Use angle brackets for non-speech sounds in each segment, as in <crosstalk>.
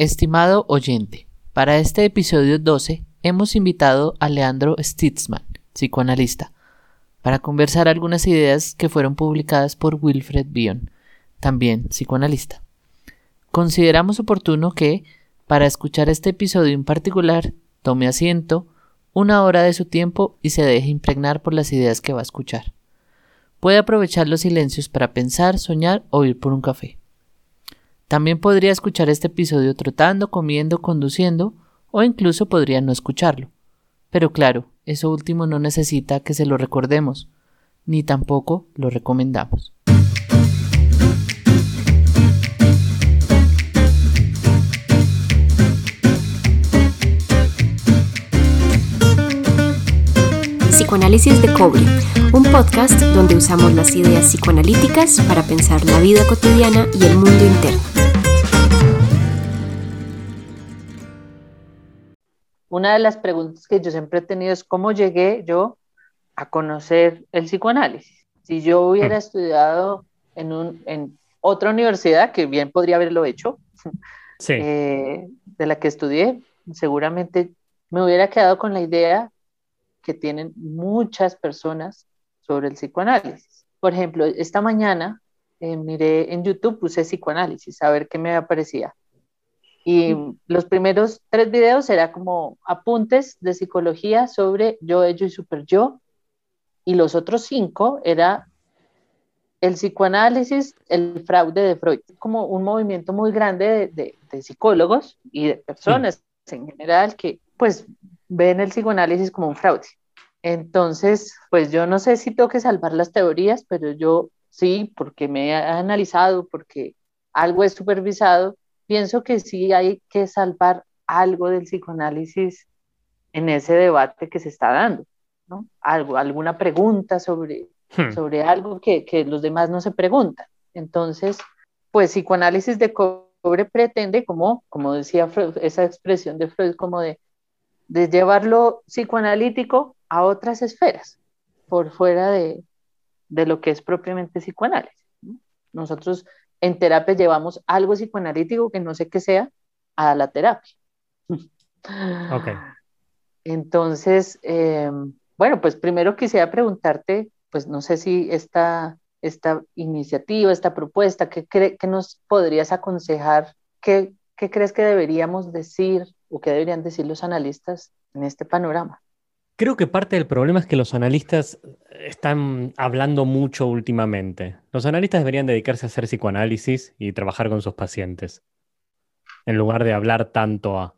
Estimado oyente, para este episodio 12 hemos invitado a Leandro Stitzman, psicoanalista, para conversar algunas ideas que fueron publicadas por Wilfred Bion, también psicoanalista. Consideramos oportuno que, para escuchar este episodio en particular, tome asiento, una hora de su tiempo y se deje impregnar por las ideas que va a escuchar. Puede aprovechar los silencios para pensar, soñar o ir por un café. También podría escuchar este episodio trotando, comiendo, conduciendo o incluso podría no escucharlo. Pero claro, eso último no necesita que se lo recordemos, ni tampoco lo recomendamos. Psicoanálisis de Cobre, un podcast donde usamos las ideas psicoanalíticas para pensar la vida cotidiana y el mundo interno. Una de las preguntas que yo siempre he tenido es cómo llegué yo a conocer el psicoanálisis. Si yo hubiera mm. estudiado en, un, en otra universidad, que bien podría haberlo hecho, eh, de la que estudié, seguramente me hubiera quedado con la idea que tienen muchas personas sobre el psicoanálisis. Por ejemplo, esta mañana eh, miré en YouTube, puse psicoanálisis, a ver qué me aparecía. Y los primeros tres videos era como apuntes de psicología sobre yo, ello y super yo. Y los otros cinco era el psicoanálisis, el fraude de Freud, como un movimiento muy grande de, de, psicólogos y de personas en general que pues ven el psicoanálisis como un fraude. Entonces, pues yo no sé si tengo que salvar las teorías, pero yo sí, porque me he analizado, porque algo he supervisado, pienso que sí hay que salvar algo del psicoanálisis en ese debate que se está dando, ¿no? Algo, alguna pregunta sobre, hmm. sobre algo que, que, los demás no se preguntan. Entonces, pues psicoanálisis de cobre pretende, como, como decía esa expresión de Freud, como de, de llevarlo psicoanalítico a otras esferas, por fuera de, lo que es propiamente psicoanálisis. Nosotros en terapia llevamos algo psicoanalítico que no sé qué sea a la terapia. <laughs> Ok. Entonces, em, bueno, pues primero quisiera preguntarte, pues no sé si esta, esta iniciativa, esta propuesta, ¿qué, qué nos podrías aconsejar? ¿Qué, ¿Qué crees que deberíamos decir o qué deberían decir los analistas en este panorama? Creo que parte del problema es que los analistas están hablando mucho últimamente. Los analistas deberían dedicarse a hacer psicoanálisis y trabajar con sus pacientes, en lugar de hablar tanto a...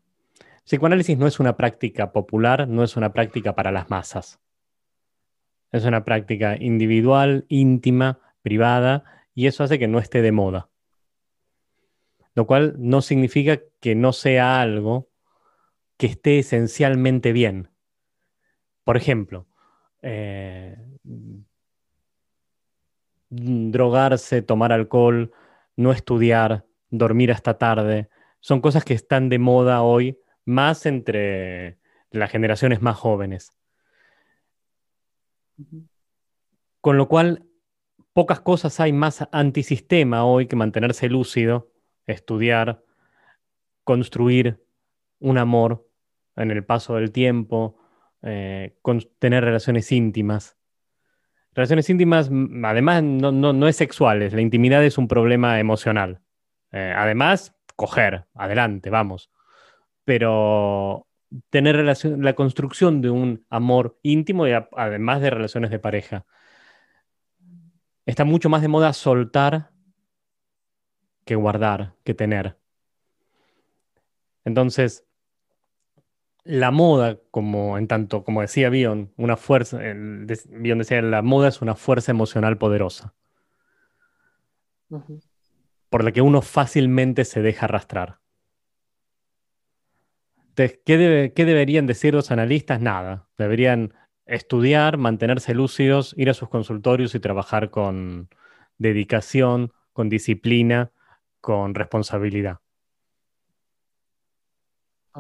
Psicoanálisis no es una práctica popular, no es una práctica para las masas. Es una práctica individual, íntima, privada, y eso hace que no esté de moda. Lo cual no significa que no sea algo que esté esencialmente bien por ejemplo, eh, drogarse, tomar alcohol, no estudiar, dormir hasta tarde, son cosas que están de moda hoy, más entre las generaciones más jóvenes. Con lo cual, pocas cosas hay más antisistema hoy que mantenerse lúcido, estudiar, construir un amor en el paso del tiempo, eh, con tener relaciones íntimas. Relaciones íntimas, además, no, no, es sexuales, la intimidad es un problema emocional. Eh, además, coger, adelante, vamos. Pero tener relación, la construcción de un amor íntimo y además de relaciones de pareja. Está mucho más de moda soltar que guardar, que tener. Entonces, la moda, como en tanto, como decía Bion, una fuerza, Bion decía, la moda es una fuerza emocional poderosa, por la que uno fácilmente se deja arrastrar. Entonces, ¿qué, ¿qué deberían decir los analistas? Nada. Deberían estudiar, mantenerse lúcidos, ir a sus consultorios y trabajar con dedicación, con disciplina, con responsabilidad.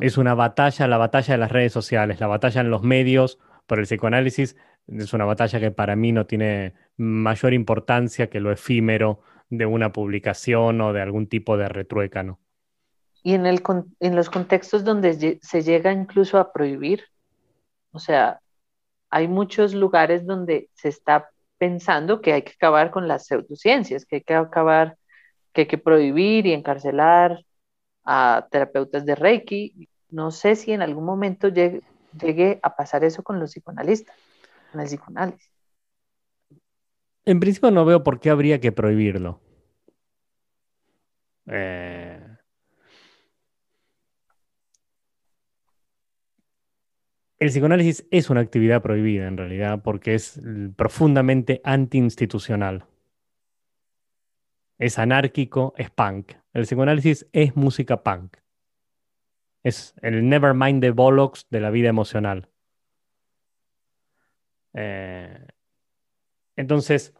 Es una batalla, la batalla de las redes sociales, la batalla en los medios por el psicoanálisis. Es una batalla que para mí no tiene mayor importancia que lo efímero de una publicación o de algún tipo de retruécano. y en, el, en los contextos donde se llega incluso a prohibir, o sea, hay muchos lugares donde se está pensando que hay que acabar con las pseudociencias, que hay que acabar, que hay que prohibir y encarcelar a terapeutas de Reiki. No sé si en algún momento llegue, a pasar eso con los psicoanalistas, con el psicoanálisis. En principio no veo por qué habría que prohibirlo. Eh, El psicoanálisis es una actividad prohibida en realidad porque es profundamente antiinstitucional. Es anárquico, es punk. El psicoanálisis es música punk. Es el Nevermind the Bollocks de la vida emocional. Eh, entonces,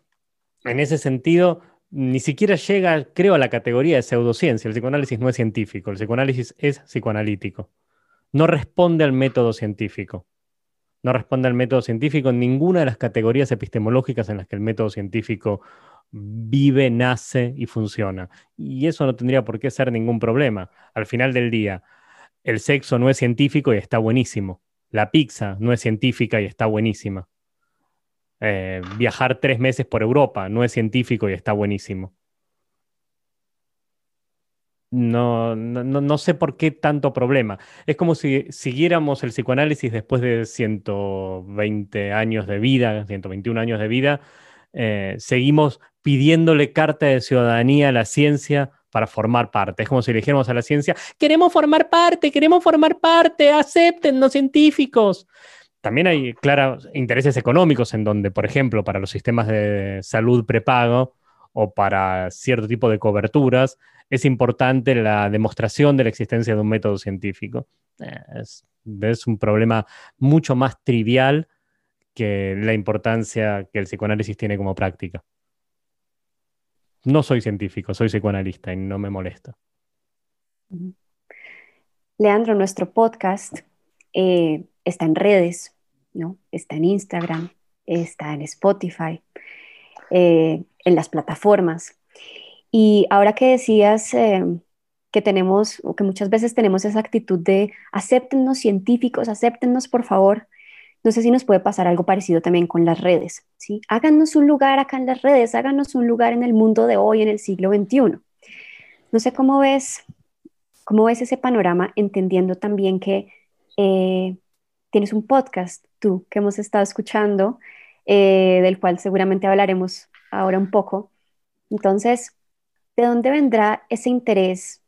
en ese sentido, ni siquiera llega, creo, a la categoría de pseudociencia. El psicoanálisis no es científico, el psicoanálisis es psicoanalítico no responde al método científico. No responde al método científico en ninguna de las categorías epistemológicas en las que el método científico vive, nace y funciona. Y eso no tendría por qué ser ningún problema. Al final del día, el sexo no es científico y está buenísimo. La pizza no es científica y está buenísima. Eh, viajar tres meses por Europa no es científico y está buenísimo. No, no, sé por qué tanto problema. Es como si siguiéramos el psicoanálisis después de 120 años de vida, 121 años de vida, eh, seguimos pidiéndole carta de ciudadanía a la ciencia para formar parte. Es como si dijéramos a la ciencia, queremos formar parte, queremos formar parte, acepten los científicos. También hay claros intereses económicos en donde, por ejemplo, para los sistemas de salud prepago o para cierto tipo de coberturas, es importante la demostración de la existencia de un método científico. Eh, es, un problema mucho más trivial la importancia que el psicoanálisis tiene como práctica. No soy científico, soy psicoanalista y no me molesta. Leandro, nuestro podcast eh, está en redes, ¿no? Está en Instagram, está en Spotify, eh, en las plataformas. Y ahora que decías eh, que tenemos, o que muchas veces tenemos esa actitud de acéptennos científicos, acéptennos por favor, no sé si nos puede pasar algo parecido también con las redes, ¿sí? Háganos un lugar acá en las redes, háganos un lugar en el mundo de hoy, en el siglo XXI. No sé cómo ves, cómo ves ese panorama, entendiendo también que eh, tienes un podcast, tú, que hemos estado escuchando, eh, del cual seguramente hablaremos ahora un poco. Entonces, ¿de dónde vendrá ese interés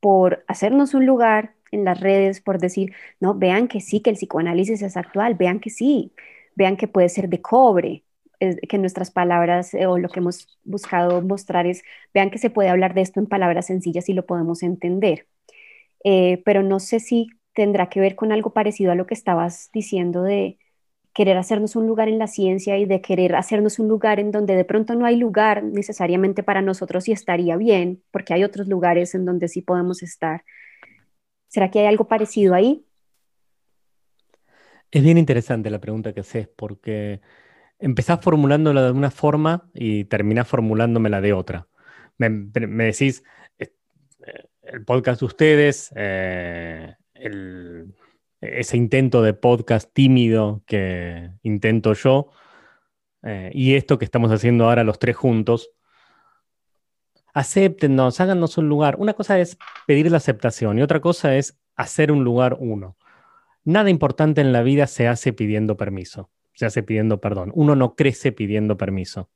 por hacernos un lugar en las redes, por decir, no, vean que sí, que el psicoanálisis es actual, vean que sí, vean que puede ser de cobre, que nuestras palabras eh, o lo que hemos buscado mostrar es, vean que se puede hablar de esto en palabras sencillas y lo podemos entender. Eh, pero no sé si tendrá que ver con algo parecido a lo que estabas diciendo de, querer hacernos un lugar en la ciencia y de querer hacernos un lugar en donde de pronto no hay lugar necesariamente para nosotros y estaría bien, porque hay otros lugares en donde sí podemos estar. ¿Será que hay algo parecido ahí? Es bien interesante la pregunta que haces, porque empezás formulándola de una forma y terminás formulándomela de otra. Me, decís, eh, el podcast de ustedes, eh, ese intento de podcast tímido que intento yo eh, y esto que estamos haciendo ahora los tres juntos. Acéptennos, háganos un lugar. Una cosa es pedir la aceptación y otra cosa es hacer un lugar uno. Nada importante en la vida se hace pidiendo permiso, se hace pidiendo perdón. Uno no crece pidiendo permiso.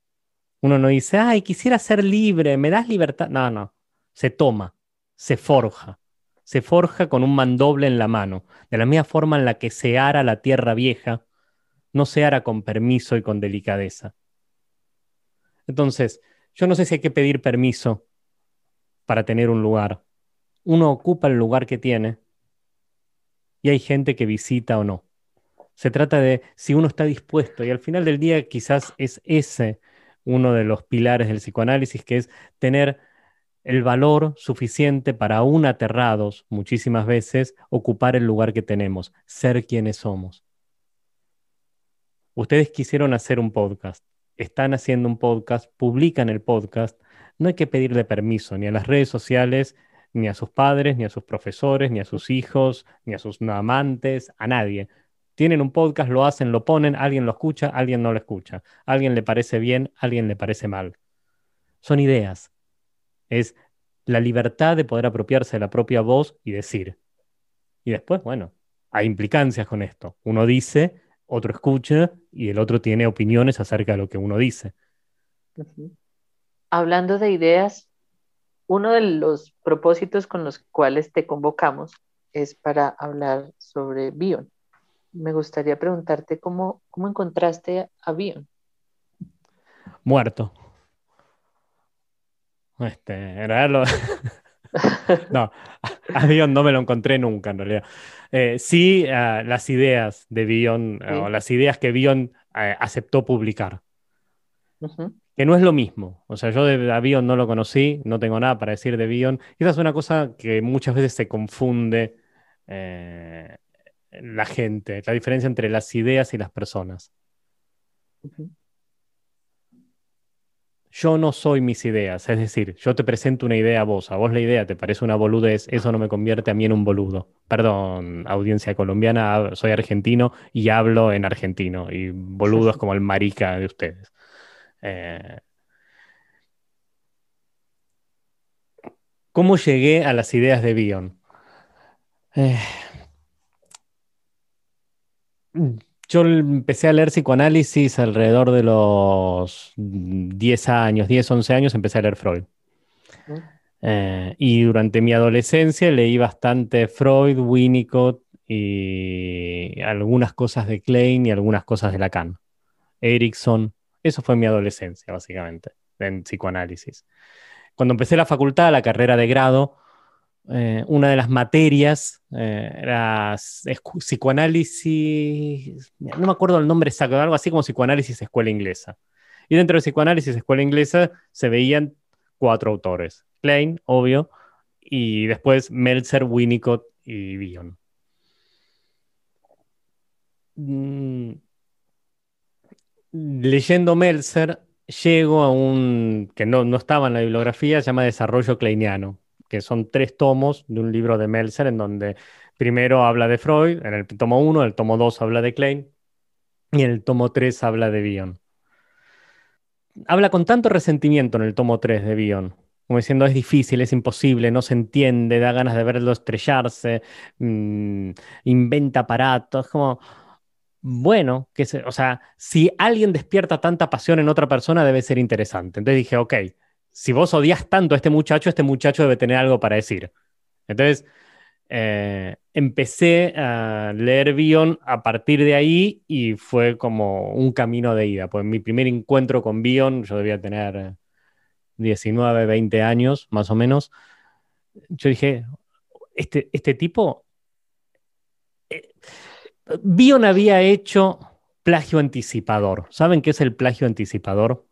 Uno no dice, ay, quisiera ser libre, ¿me das libertad? No, no, se toma, se forja se forja con un mandoble en la mano, de la misma forma en la que se ara la tierra vieja, no se ara con permiso y con delicadeza. Entonces, yo no sé si hay que pedir permiso para tener un lugar. Uno ocupa el lugar que tiene y hay gente que visita o no. Se trata de si uno está dispuesto y al final del día quizás es ese uno de los pilares del psicoanálisis, que es tener el valor suficiente para aún aterrados muchísimas veces ocupar el lugar que tenemos, ser quienes somos. Ustedes quisieron hacer un podcast, están haciendo un podcast, publican el podcast, no hay que pedirle permiso ni a las redes sociales ni a sus padres, ni a sus profesores, ni a sus hijos, ni a sus amantes, a nadie. Tienen un podcast, lo hacen, lo ponen, alguien lo escucha, alguien no lo escucha. alguien le parece bien, alguien le parece mal. Son ideas. Es la libertad de poder apropiarse de la propia voz y decir. Y después, bueno, hay implicancias con esto. Uno dice, otro escucha y el otro tiene opiniones acerca de lo que uno dice. Hablando de ideas, uno de los propósitos con los cuales te convocamos es para hablar sobre Bion. Me gustaría preguntarte cómo, cómo encontraste a Bion. Muerto. Este, era lo... <laughs> no, <laughs> a Bion no me lo encontré nunca en realidad. Eh, sí, uh, las ideas de Bion, sí. o las ideas que Bion aceptó publicar. Uh -huh. Que no es lo mismo. O sea, yo de Bion no lo conocí, no tengo nada para decir de Bion. Y esa es una cosa que muchas veces se confunde eh, la gente, la diferencia entre las ideas y las personas. -huh yo no soy mis ideas. Es decir, yo te presento una idea a vos, a vos la idea te parece una boludez, eso no me convierte a mí en un boludo. Perdón, audiencia colombiana, soy argentino y hablo en argentino, y boludo es <laughs> como el marica de ustedes. Eh... ¿Cómo llegué a las ideas de Bion? Eh yo empecé a leer psicoanálisis alrededor de los 10 años, 10, 11 años, empecé a leer Freud. Eh, y durante mi adolescencia leí bastante Freud, Winnicott y algunas cosas de Klein y algunas cosas de Lacan. Erickson, eso fue mi adolescencia, básicamente, en psicoanálisis. Cuando empecé la facultad, la carrera de grado, eh, una de las materias eh, era psicoanálisis, no me acuerdo el nombre exacto, algo así como psicoanálisis escuela inglesa. Y dentro de psicoanálisis escuela inglesa se veían cuatro autores, Klein, obvio, y después Meltzer, Winnicott y Bion. Mm. Leyendo Meltzer, llego a un que no, no estaba en la bibliografía, se llama Desarrollo Kleiniano, que son tres tomos de un libro de Meltzer en donde primero habla de Freud, en el tomo 1, el tomo 2 habla de Klein y en el tomo 3 habla de Bion. Habla con tanto resentimiento en el tomo 3 de Bion, como diciendo es difícil, es imposible, no se entiende, da ganas de verlo estrellarse, mmm, inventa aparatos, como bueno, que se, o sea, si alguien despierta tanta pasión en otra persona debe ser interesante. Entonces dije, ok, si vos odias tanto a este muchacho, este muchacho debe tener algo para decir. Entonces, eh, empecé a leer Bion a partir de ahí y fue como un camino de ida. Pues mi primer encuentro con Bion, yo debía tener 19, 20 años más o menos. Yo dije, este, este tipo... Eh, Bion había hecho plagio anticipador. ¿Saben qué es el plagio anticipador?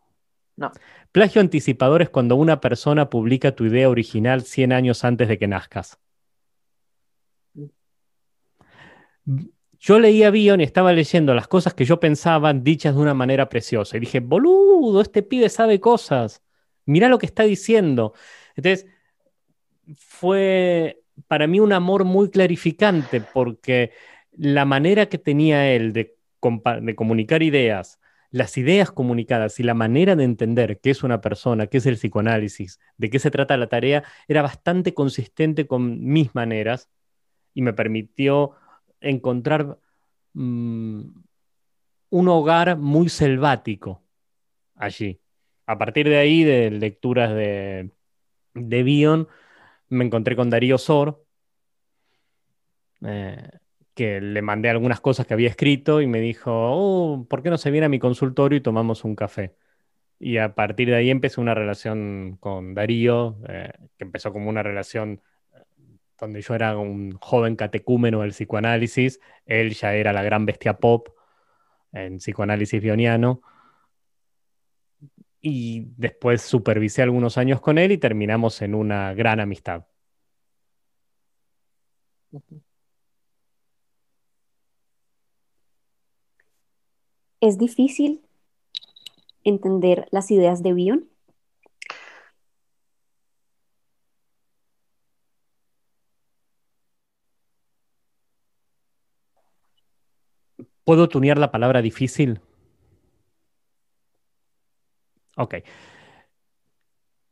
No. Plagio anticipador es cuando una persona publica tu idea original 100 años antes de que nazcas. Yo leía Bion y estaba leyendo las cosas que yo pensaba dichas de una manera preciosa. Y dije, boludo, este pibe sabe cosas. Mirá lo que está diciendo. Entonces, fue para mí un amor muy clarificante porque la manera que tenía él de, de comunicar ideas, las ideas comunicadas y la manera de entender qué es una persona, qué es el psicoanálisis, de qué se trata la tarea, era bastante consistente con mis maneras y me permitió encontrar mmm, un hogar muy selvático allí. A partir de ahí, de lecturas de, de Bion, me encontré con Darío Sor, eh, que le mandé algunas cosas que había escrito y me dijo, oh, ¿por qué no se viene a mi consultorio y tomamos un café? Y a partir de ahí empecé una relación con Darío, eh, que empezó como una relación donde yo era un joven catecúmeno del psicoanálisis, él ya era la gran bestia pop en psicoanálisis bioniano. Y después supervisé algunos años con él y terminamos en una gran amistad. es difícil entender las ideas de Bion. ¿Puedo tunear la palabra difícil? Ok.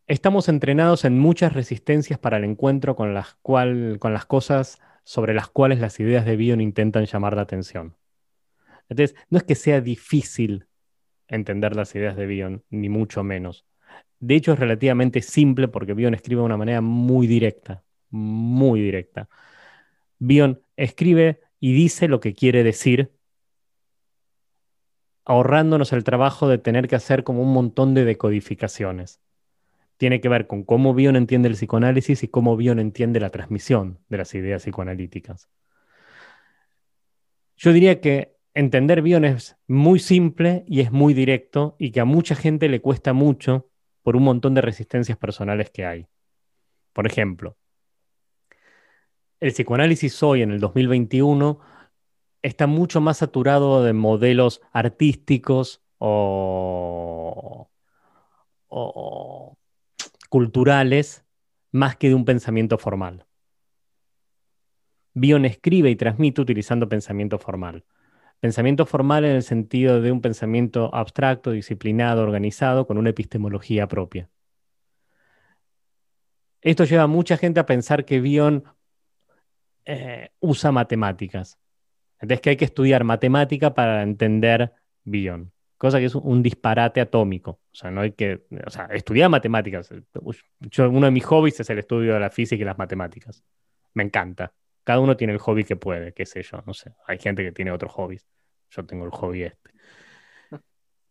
Estamos entrenados en muchas resistencias para el encuentro con las, cual, con las cosas sobre las cuales las ideas de Bion intentan llamar la atención. Entonces, no es que sea difícil entender las ideas de Bion, ni mucho menos. De hecho, es relativamente simple porque Bion escribe de una manera muy directa, muy directa. Bion escribe y dice lo que quiere decir, ahorrándonos el trabajo de tener que hacer como un montón de decodificaciones. Tiene que ver con cómo Bion entiende el psicoanálisis y cómo Bion entiende la transmisión de las ideas psicoanalíticas. Yo diría que entender Bion es muy simple y es muy directo y que a mucha gente le cuesta mucho por un montón de resistencias personales que hay. Por ejemplo, el psicoanálisis hoy, en el 2021, está mucho más saturado de modelos artísticos o, culturales más que de un pensamiento formal. Bion escribe y transmite utilizando pensamiento formal. Pensamiento formal en el sentido de un pensamiento abstracto, disciplinado, organizado, con una epistemología propia. Esto lleva a mucha gente a pensar que Bion eh, usa matemáticas. Entonces que hay que estudiar matemática para entender Bion, cosa que es un disparate atómico. O sea, no hay que, o sea, estudiar matemáticas. uno de mis hobbies es el estudio de la física y las matemáticas. Me encanta. Cada uno tiene el hobby que puede, qué sé yo, no sé. Hay gente que tiene otros hobbies. Yo tengo el hobby este. <laughs>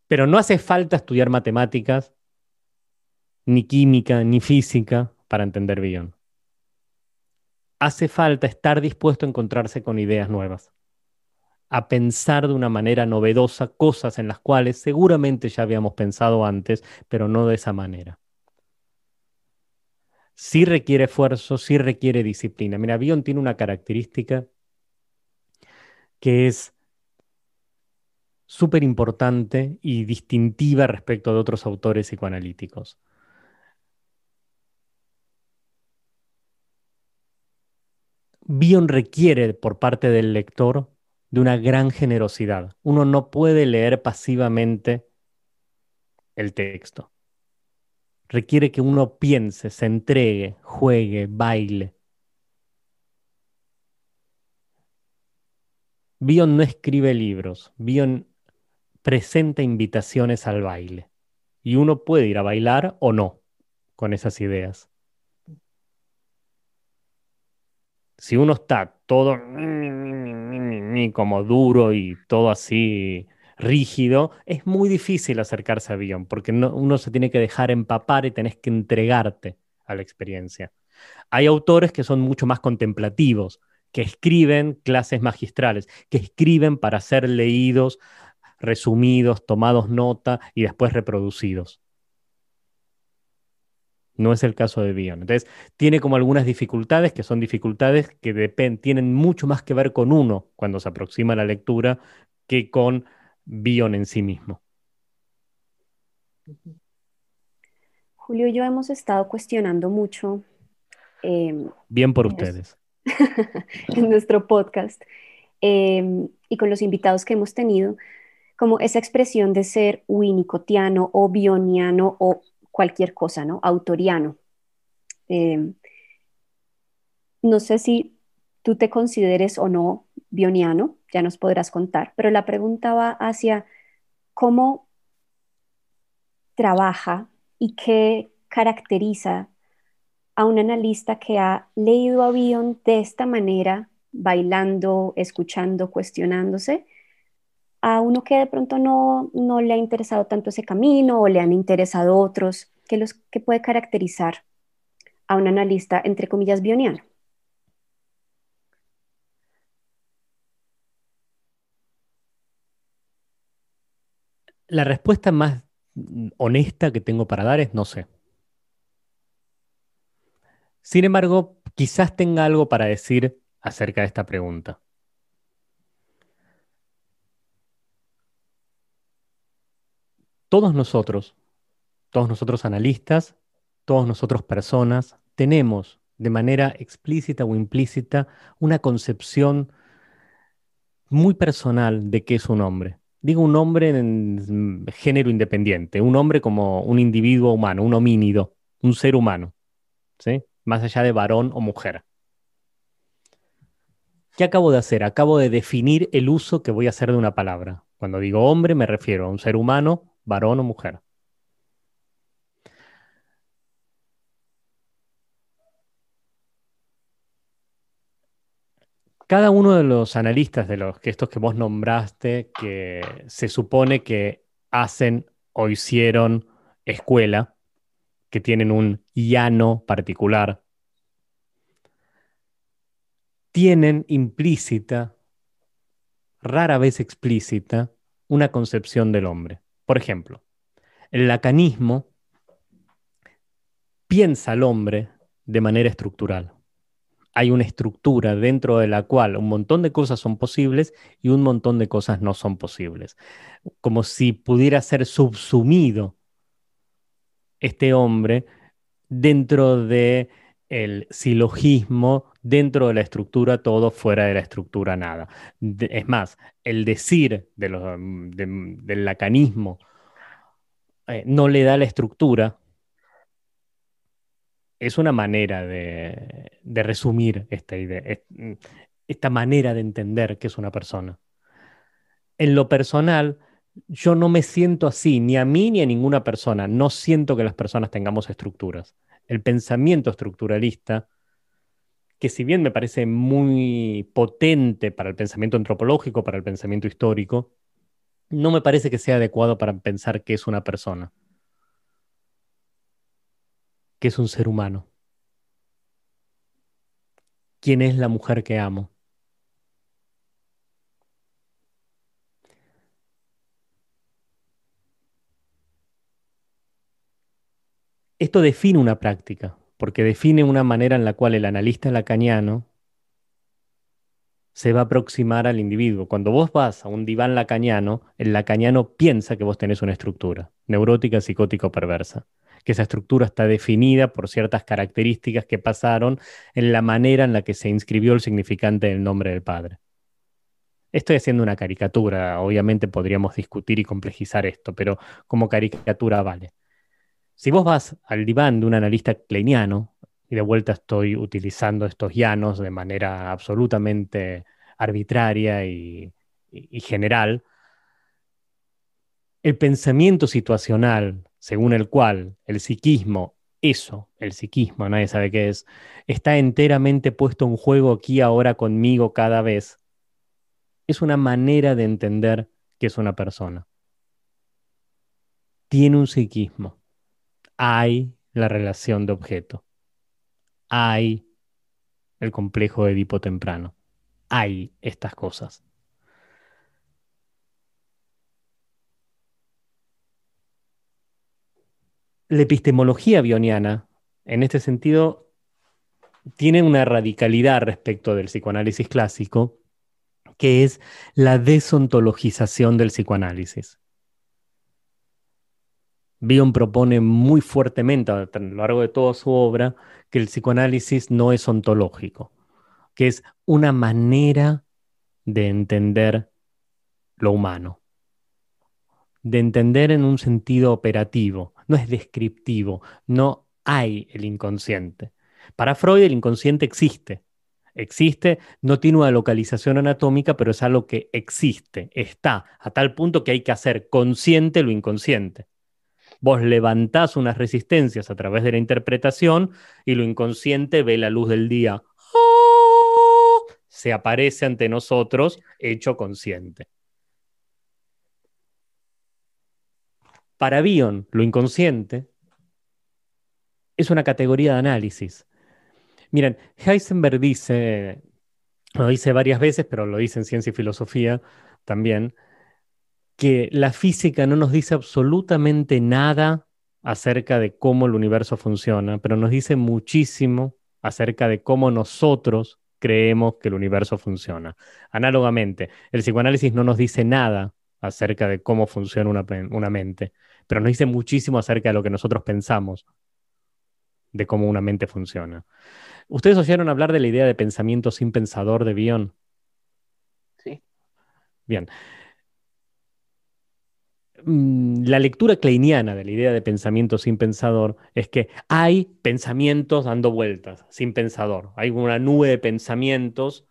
Pero no hace falta estudiar matemáticas, ni química, ni física para entender Bion hace falta estar dispuesto a encontrarse con ideas nuevas, a pensar de una manera novedosa cosas en las cuales seguramente ya habíamos pensado antes, pero no de esa manera. Sí requiere esfuerzo, sí requiere disciplina. Mira, Bion tiene una característica que es súper importante y distintiva respecto de otros autores psicoanalíticos. Bion requiere por parte del lector de una gran generosidad. Uno no puede leer pasivamente el texto. Requiere que uno piense, se entregue, juegue, baile. Bion no escribe libros, Bion presenta invitaciones al baile. Y uno puede ir a bailar o no con esas ideas. si uno está todo <laughs> como duro y todo así rígido, es muy difícil acercarse a Bion, porque uno se tiene que dejar empapar y tenés que entregarte a la experiencia. Hay autores que son mucho más contemplativos, que escriben clases magistrales, que escriben para ser leídos, resumidos, tomados nota y después reproducidos. No es el caso de Bion. Entonces, tiene como algunas dificultades que son dificultades que tienen mucho más que ver con uno cuando se aproxima a la lectura que con Bion en sí mismo. Julio y yo hemos estado cuestionando mucho. Em, Bien por ustedes. <laughs> en nuestro podcast em, y con los invitados que hemos tenido, como esa expresión de ser winnicottiano o bioniano o cualquier cosa, ¿no? Autoriano. Em, no sé si tú te consideres o no bioniano, ya nos podrás contar, pero la pregunta va hacia cómo trabaja y qué caracteriza a un analista que ha leído a Bion de esta manera, bailando, escuchando, cuestionándose, a uno que de pronto no, no le ha interesado tanto ese camino o le han interesado otros, ¿qué, los, que puede caracterizar a un analista, entre comillas, bioniano? La respuesta más honesta que tengo para dar es no sé. Sin embargo, quizás tenga algo para decir acerca de esta pregunta. todos nosotros, todos nosotros analistas, todos nosotros personas, tenemos de manera explícita o implícita una concepción muy personal de qué es un hombre. Digo un hombre en género independiente, un hombre como un individuo humano, un homínido, un ser humano, ¿sí? Más allá de varón o mujer. ¿Qué acabo de hacer? Acabo de definir el uso que voy a hacer de una palabra. Cuando digo hombre me refiero a un ser humano, varón o mujer. Cada uno de los analistas de los que estos que vos nombraste, que se supone que hacen o hicieron escuela, que tienen un llano particular, tienen implícita, rara vez explícita, una concepción del hombre. Por ejemplo, el lacanismo piensa al hombre de manera estructural hay una estructura dentro de la cual un montón de cosas son posibles y un montón de cosas no son posibles. Como si pudiera ser subsumido este hombre dentro de el silogismo, dentro de la estructura todo, fuera de la estructura nada. es más, el decir del lacanismo eh, no le da la estructura, es una manera de, resumir esta idea, mm, esta manera de entender que es una persona. En lo personal, yo no me siento así, ni a mí ni a ninguna persona. No siento que las personas tengamos estructuras. El pensamiento estructuralista, que si bien me parece muy potente para el pensamiento antropológico, para el pensamiento histórico, no me parece que sea adecuado para pensar que es una persona que es un ser humano. ¿Quién es la mujer que amo? Esto define una práctica, porque define una manera en la cual el analista lacaniano se va a aproximar al individuo. Cuando vos vas a un diván lacaniano, el lacaniano piensa que vos tenés una estructura, neurótica, psicótica o perversa que esa estructura está definida por ciertas características que pasaron en la manera en la que se inscribió el significante del nombre del Padre. Estoy haciendo una caricatura, obviamente podríamos discutir y complejizar esto, pero como caricatura vale. Si vos vas al diván de un analista kleiniano, y de vuelta estoy utilizando estos llanos de manera absolutamente arbitraria y, y general, el pensamiento situacional según el cual el psiquismo, eso, el psiquismo, nadie sabe qué es, está enteramente puesto en juego aquí ahora conmigo cada vez, es una manera de entender que es una persona. Tiene un psiquismo. Hay la relación de objeto. Hay el complejo de Edipo temprano. Hay estas cosas. La epistemología bioniana, en este sentido, tiene una radicalidad respecto del psicoanálisis clásico, que es la desontologización del psicoanálisis. Bion propone muy fuertemente a lo largo de toda su obra que el psicoanálisis no es ontológico, que es una manera de entender lo humano de entender en un sentido operativo, no es descriptivo, no hay el inconsciente. Para Freud el inconsciente existe. Existe, no tiene una localización anatómica, pero es algo que existe, está, a tal punto que hay que hacer consciente lo inconsciente. Vos levantás unas resistencias a través de la interpretación y lo inconsciente ve la luz del día. Se aparece ante nosotros hecho consciente. Para Bion, lo inconsciente es una categoría de análisis. Miren, Heisenberg dice, lo dice varias veces, pero lo dice en Ciencia y Filosofía también, que la física no nos dice absolutamente nada acerca de cómo el universo funciona, pero nos dice muchísimo acerca de cómo nosotros creemos que el universo funciona. Análogamente, el psicoanálisis no nos dice nada acerca de cómo funciona una, una mente, pero nos dice muchísimo acerca de lo que nosotros pensamos de cómo una mente funciona. ¿Ustedes oyeron hablar de la idea de pensamiento sin pensador de Bion? Sí. Bien. Mm, la lectura kleiniana de la idea de pensamiento sin pensador es que hay pensamientos dando vueltas, sin pensador. Hay una nube de pensamientos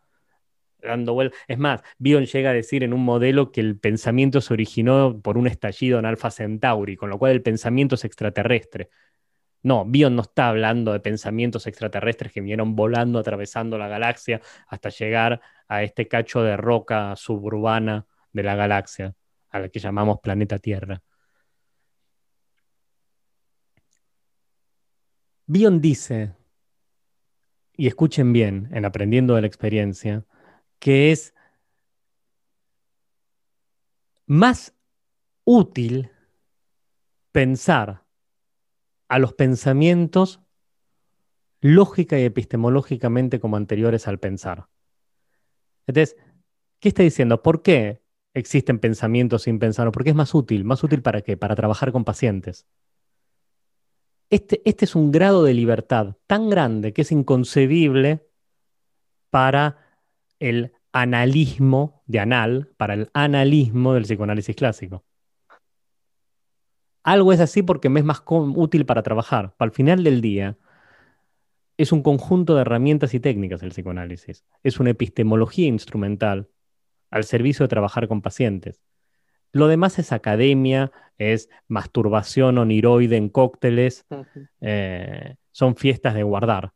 dando vueltas. Es más, Bion llega a decir en un modelo que el pensamiento se originó por un estallido en Alpha Centauri, con lo cual el pensamiento es extraterrestre. No, Bion no está hablando de pensamientos extraterrestres que vinieron volando, atravesando la galaxia hasta llegar a este cacho de roca suburbana de la galaxia a la que llamamos planeta Tierra. Bion dice, y escuchen bien en Aprendiendo de la Experiencia, que es más útil pensar a los pensamientos lógica y epistemológicamente como anteriores al pensar. Entonces, ¿qué está diciendo? ¿Por qué existen pensamientos sin pensar, porque es más útil. ¿Más útil para qué? Para trabajar con pacientes. Este, este es un grado de libertad tan grande que es inconcebible para el analismo de anal, para el analismo del psicoanálisis clásico. Algo es así porque me es más útil para trabajar. Al final del día, es un conjunto de herramientas y técnicas el psicoanálisis. Es una epistemología instrumental al servicio de trabajar con pacientes. Lo demás es academia, es masturbación oniroide en cócteles, eh, son fiestas de guardar.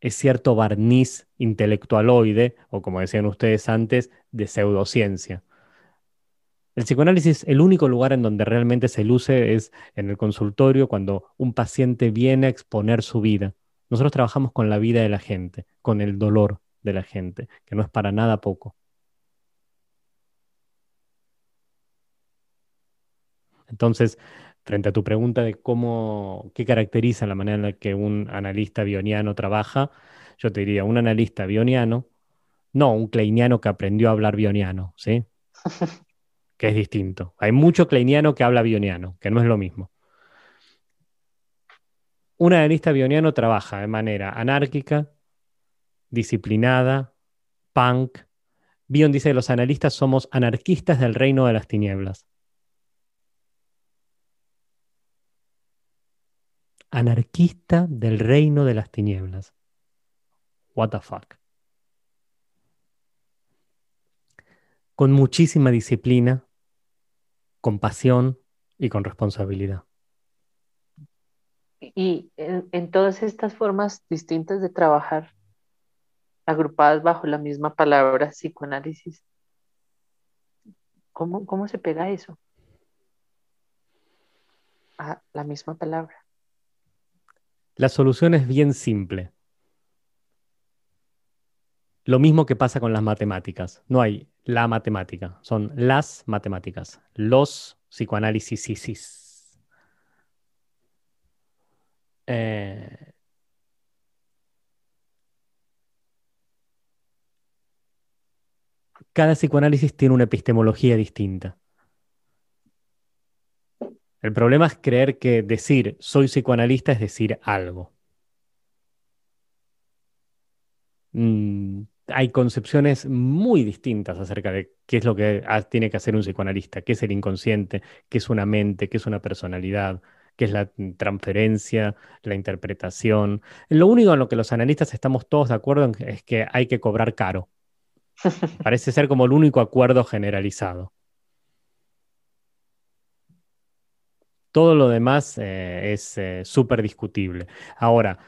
Es cierto barniz intelectualoide, o como decían ustedes antes, de pseudociencia. El psicoanálisis, el único lugar en donde realmente se luce es en el consultorio cuando un paciente viene a exponer su vida. Nosotros trabajamos con la vida de la gente, con el dolor, de la gente, que no es para nada poco. Entonces, frente a tu pregunta de cómo, qué caracteriza la manera en la que un analista bioniano trabaja, yo te diría, un analista bioniano, no un kleiniano que aprendió a hablar bioniano, ¿sí? <laughs> que es distinto. Hay mucho kleiniano que habla bioniano, que no es lo mismo. Un analista bioniano trabaja de manera anárquica, disciplinada, punk. Bion dice que los analistas somos anarquistas del reino de las tinieblas. Anarquista del reino de las tinieblas. What the fuck. Con muchísima disciplina, con pasión y con responsabilidad. Y en todas estas formas distintas de trabajar, agrupadas bajo la misma palabra psicoanálisis. ¿Cómo, cómo se pega eso? A la misma palabra. La solución es bien simple. Lo mismo que pasa con las matemáticas. No hay la matemática, son las matemáticas, los psicoanálisis. Eh, cada psicoanálisis tiene una epistemología distinta. El problema es creer que decir soy psicoanalista es decir algo. Mm, hay concepciones muy distintas acerca de qué es lo que tiene que hacer un psicoanalista, qué es el inconsciente, qué es una mente, qué es una personalidad, qué es la transferencia, la interpretación. Lo único en lo que los analistas estamos todos de acuerdo es que hay que cobrar caro. <laughs> Parece ser como el único acuerdo generalizado. Todo lo demás eh, es eh, súper discutible. Ahora,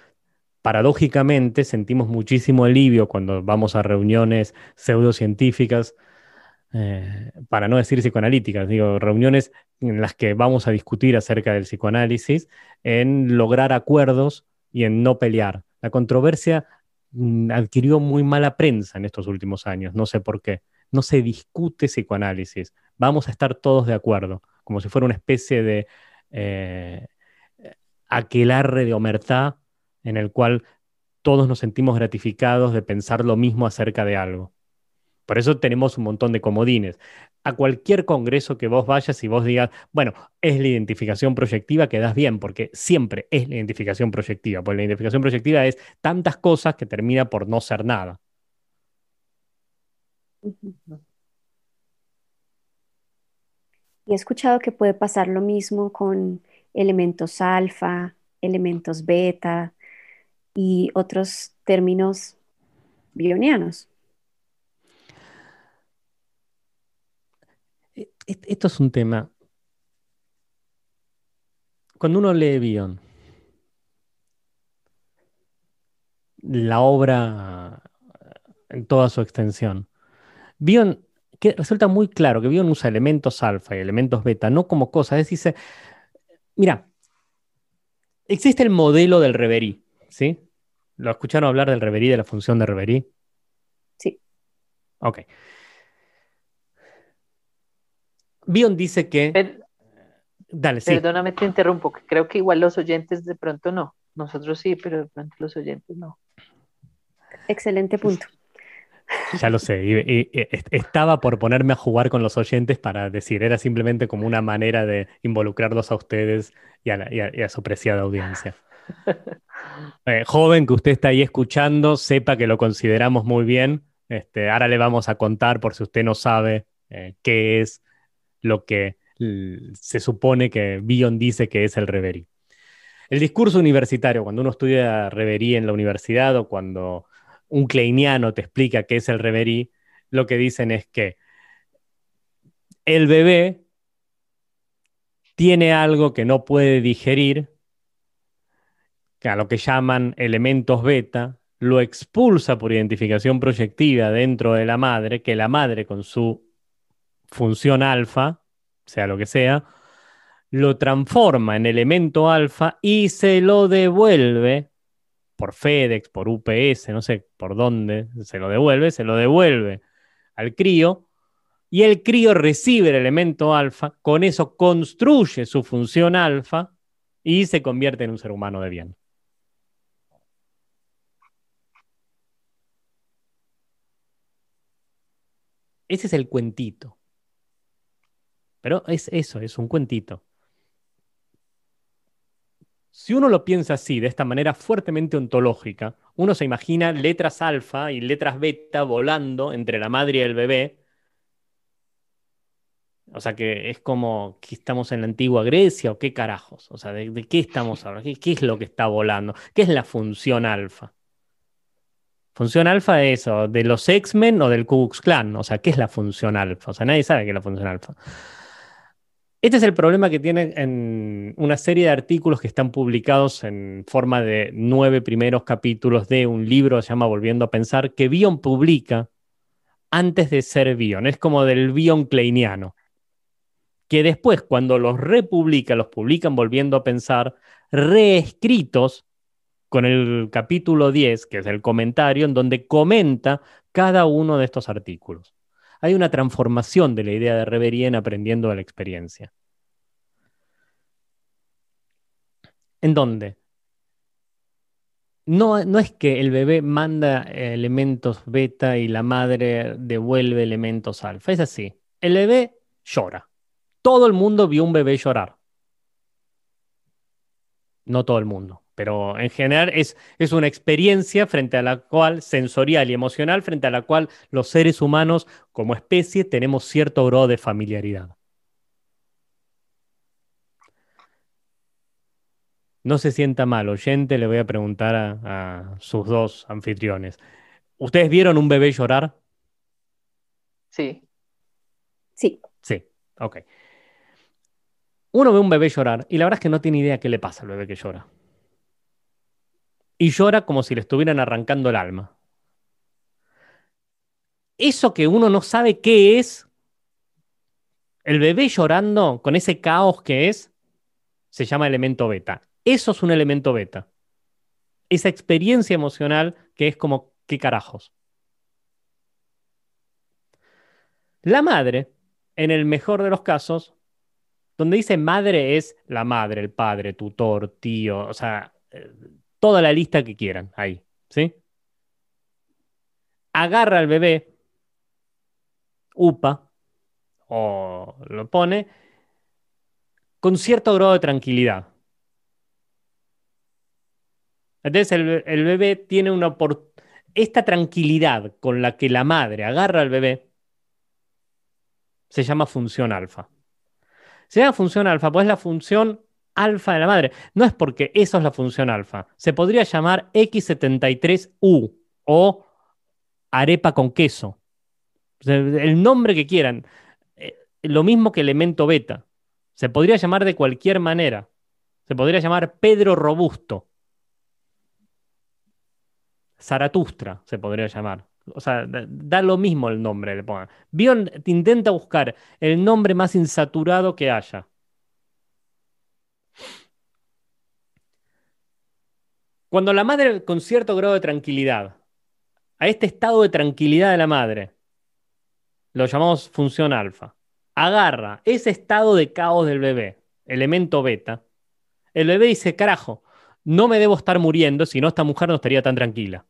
paradójicamente sentimos muchísimo alivio cuando vamos a reuniones pseudocientíficas, eh, para no decir psicoanalíticas, digo, reuniones en las que vamos a discutir acerca del psicoanálisis, en lograr acuerdos y en no pelear. La controversia Mm, adquirió muy mala prensa en estos últimos años, no sé por qué. No se discute psicoanálisis, vamos a estar todos de acuerdo, como si fuera una especie de eh, aquelarre de omertá en el cual todos nos sentimos gratificados de pensar lo mismo acerca de algo. Por eso tenemos un montón de comodines a cualquier congreso que vos vayas y vos digas, bueno, es la identificación proyectiva, quedas bien, porque siempre es la identificación proyectiva, porque la identificación proyectiva es tantas cosas que termina por no ser nada. He escuchado que puede pasar lo mismo con elementos alfa, elementos beta y otros términos bionianos. E, e, esto es un tema. Cuando uno lee Bion, la obra en toda su extensión, Bion que resulta muy claro que Bion usa elementos alfa y elementos beta, no como cosas. Es decir, mira, existe el modelo del reverí, ¿sí? ¿Lo escucharon hablar del reverí, de la función de reverí? Sí. Ok. Bion dice que... Dale, sí. Perdóname, te interrumpo, que creo que igual los oyentes de pronto no. Nosotros sí, pero de pronto los oyentes no. Excelente punto. Ya lo sé, estaba por ponerme a jugar con los oyentes para decir, era simplemente como una manera de involucrarlos a ustedes y a, su preciada audiencia. <laughs> Eh, joven que usted está ahí escuchando, sepa que lo consideramos muy bien. Este, ahora le vamos a contar, por si usted no sabe, eh, qué es lo que se supone que Bion dice que es el reverí. El discurso universitario, cuando uno estudia reverí en la universidad o cuando un kleiniano te explica qué es el reverí, lo que dicen es que el bebé tiene algo que no puede digerir, que a lo que llaman elementos beta, lo expulsa por identificación proyectiva dentro de la madre, que la madre con su función alfa, sea lo que sea, lo transforma en elemento alfa y se lo devuelve por FedEx, por UPS, no sé por dónde se lo devuelve, se lo devuelve al crío y el crío recibe el elemento alfa, con eso construye su función alfa y se convierte en un ser humano de bien. Ese es el cuentito. Pero es eso, es un cuentito. Si uno lo piensa así, de esta manera fuertemente ontológica, uno se imagina letras alfa y letras beta volando entre la madre y el bebé. O sea que es como que estamos en la antigua Grecia o qué carajos. O sea, ¿de, qué estamos <laughs> hablando? ¿Qué, es lo que está volando? ¿Qué es la función alfa? Función alfa es eso, de los X-Men o del Ku Klux Klan. O sea, ¿qué es la función alfa? O sea, nadie sabe qué es la función alfa. Este es el problema que tiene en una serie de artículos que están publicados en forma de nueve primeros capítulos de un libro que se llama Volviendo a Pensar, que Bion publica antes de ser Bion. Es como del Bion kleiniano. Que después, cuando los republica, los publican Volviendo a Pensar, reescritos con el capítulo 10, que es el comentario, en donde comenta cada uno de estos artículos hay una transformación de la idea de reverie en aprendiendo de la experiencia. ¿En dónde? No, no es que el bebé manda elementos beta y la madre devuelve elementos alfa. Es así. El bebé llora. Todo el mundo vio un bebé llorar. No todo el mundo pero en general es, es una experiencia frente a la cual, sensorial y emocional, frente a la cual los seres humanos como especie tenemos cierto grado de familiaridad. No se sienta mal, oyente, le voy a preguntar a, a sus dos anfitriones. ¿Ustedes vieron un bebé llorar? Sí. Sí. Sí, ok. Uno ve un bebé llorar y la verdad es que no tiene idea qué le pasa al bebé que llora y llora como si le estuvieran arrancando el alma. Eso que uno no sabe qué es, el bebé llorando con ese caos que es, se llama elemento beta. Eso es un elemento beta. Esa experiencia emocional que es como, ¿qué carajos? La madre, en el mejor de los casos, donde dice madre es la madre, el padre, tutor, tío, o sea, eh, toda la lista que quieran ahí, ¿sí? Agarra al bebé, upa, o lo pone con cierto grado de tranquilidad. Entonces el, bebé tiene una esta tranquilidad con la que la madre agarra al bebé se llama función alfa. Se llama función alfa, pues es la función alfa de la madre. No es porque eso es la función alfa. Se podría llamar X73U o arepa con queso. el nombre que quieran. Eh, lo mismo que elemento beta. Se podría llamar de cualquier manera. Se podría llamar Pedro Robusto. Zaratustra se podría llamar. O sea, da lo mismo el nombre. Bion intenta buscar el nombre más insaturado que haya. Cuando la madre, con cierto grado de tranquilidad, a este estado de tranquilidad de la madre, lo llamamos función alfa, agarra ese estado de caos del bebé, elemento beta, el bebé dice, carajo, no me debo estar muriendo, si no esta mujer no estaría tan tranquila.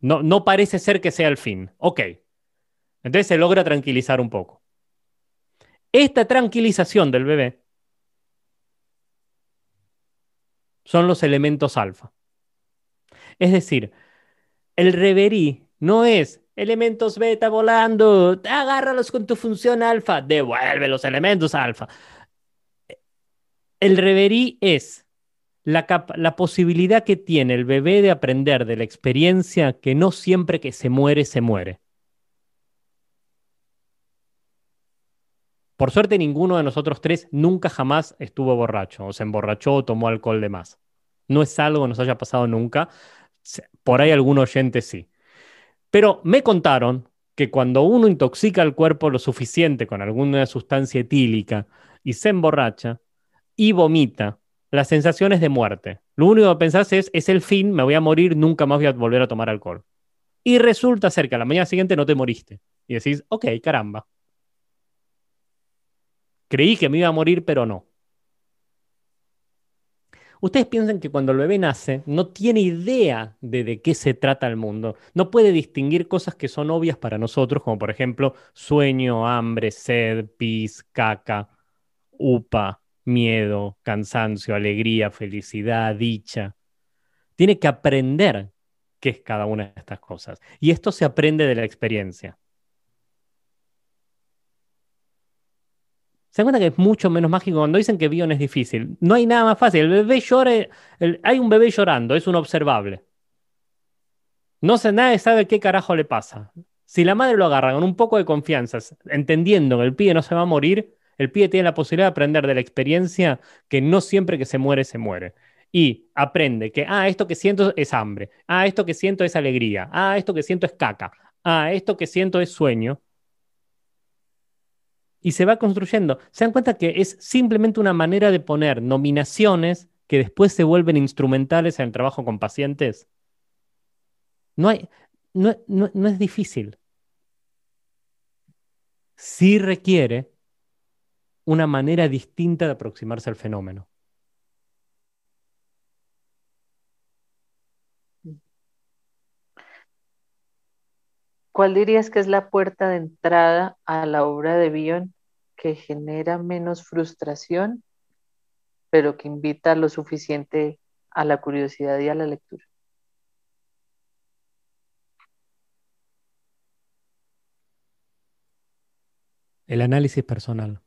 No, no parece ser que sea el fin. Ok. Entonces se logra tranquilizar un poco. Esta tranquilización del bebé son los elementos alfa. Es decir, el reverí no es elementos beta volando, agárralos con tu función alfa, devuelve los elementos alfa. El reverí es la, la, posibilidad que tiene el bebé de aprender de la experiencia que no siempre que se muere, se muere. Por suerte, ninguno de nosotros tres nunca jamás estuvo borracho, o se emborrachó o tomó alcohol de más. No es algo que nos haya pasado nunca. Por ahí algún oyente sí. Pero me contaron que cuando uno intoxica el cuerpo lo suficiente con alguna sustancia etílica y se emborracha y vomita, la sensación es de muerte. Lo único que pensás es, es el fin, me voy a morir, nunca más voy a volver a tomar alcohol. Y resulta ser que a la mañana siguiente no te moriste. Y decís, ok, caramba, Creí que me iba a morir, pero no. Ustedes piensan que cuando el bebé nace no tiene idea de de qué se trata el mundo. No puede distinguir cosas que son obvias para nosotros, como por ejemplo sueño, hambre, sed, pis, caca, upa, miedo, cansancio, alegría, felicidad, dicha. Tiene que aprender qué es cada una de estas cosas. Y esto se aprende de la experiencia. Se dan cuenta que es mucho menos mágico cuando dicen que Bion es difícil. No hay nada más fácil. El bebé llora, hay un bebé llorando, es un observable. No sé, nadie sabe qué carajo le pasa. Si la madre lo agarra con un poco de confianza, entendiendo que el pibe no se va a morir, el pibe tiene la posibilidad de aprender de la experiencia que no siempre que se muere, se muere. Y aprende que, ah, esto que siento es hambre, ah, esto que siento es alegría, ah, esto que siento es caca, ah, esto que siento es sueño y se va construyendo. Se dan cuenta que es simplemente una manera de poner nominaciones que después se vuelven instrumentales en el trabajo con pacientes. No, hay, no, no es difícil. Sí requiere una manera distinta de aproximarse al fenómeno. ¿Cuál dirías que es la puerta de entrada a la obra de Bion que genera menos frustración, pero que invita lo suficiente a la curiosidad y a la lectura? El análisis personal.